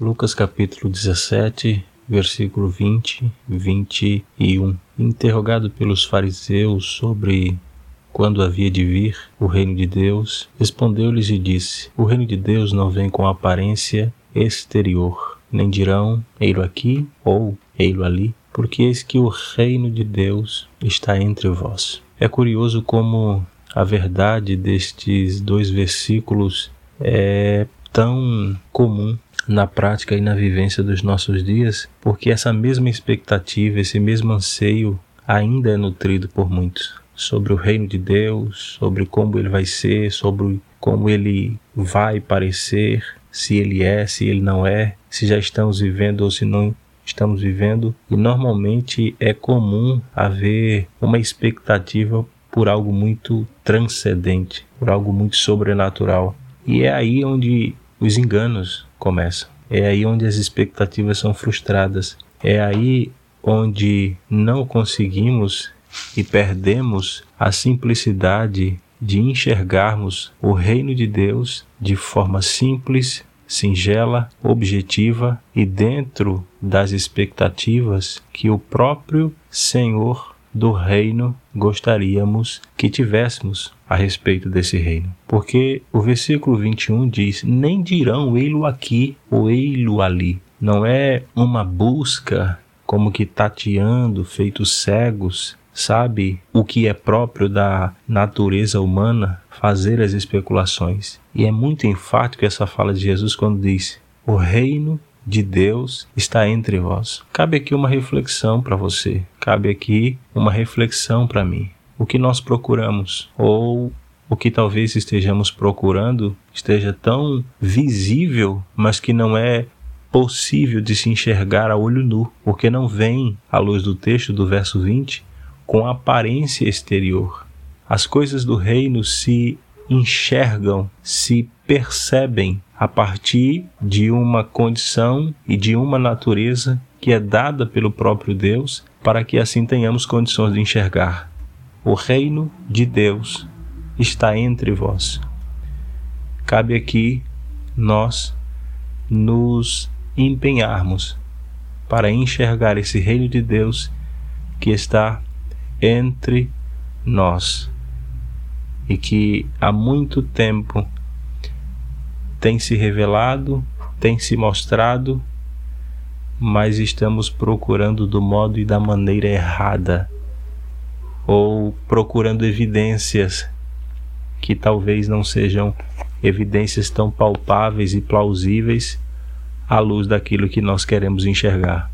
Lucas capítulo 17, versículo 20, 21. Interrogado pelos fariseus sobre quando havia de vir o reino de Deus, respondeu-lhes e disse: O reino de Deus não vem com aparência exterior, nem dirão ei-lo aqui ou ei-lo ali, porque eis que o reino de Deus está entre vós. É curioso como a verdade destes dois versículos é tão comum na prática e na vivência dos nossos dias, porque essa mesma expectativa, esse mesmo anseio ainda é nutrido por muitos sobre o reino de Deus, sobre como ele vai ser, sobre como ele vai parecer, se ele é, se ele não é, se já estamos vivendo ou se não estamos vivendo. E normalmente é comum haver uma expectativa por algo muito transcendente, por algo muito sobrenatural. E é aí onde os enganos começam. É aí onde as expectativas são frustradas. É aí onde não conseguimos e perdemos a simplicidade de enxergarmos o reino de Deus de forma simples, singela, objetiva e dentro das expectativas que o próprio Senhor do reino gostaríamos que tivéssemos a respeito desse reino. Porque o versículo 21 diz: Nem dirão ei-lo aqui ou ei-lo ali. Não é uma busca como que tateando, feitos cegos, sabe o que é próprio da natureza humana, fazer as especulações. E é muito enfático essa fala de Jesus quando diz: O reino de Deus está entre vós. Cabe aqui uma reflexão para você, cabe aqui uma reflexão para mim. O que nós procuramos ou o que talvez estejamos procurando esteja tão visível, mas que não é possível de se enxergar a olho nu, porque não vem, à luz do texto do verso 20, com aparência exterior. As coisas do reino se enxergam, se percebem a partir de uma condição e de uma natureza que é dada pelo próprio Deus, para que assim tenhamos condições de enxergar. O reino de Deus está entre vós. Cabe aqui nós nos empenharmos para enxergar esse reino de Deus que está entre nós e que há muito tempo tem se revelado, tem se mostrado, mas estamos procurando do modo e da maneira errada, ou procurando evidências que talvez não sejam evidências tão palpáveis e plausíveis à luz daquilo que nós queremos enxergar.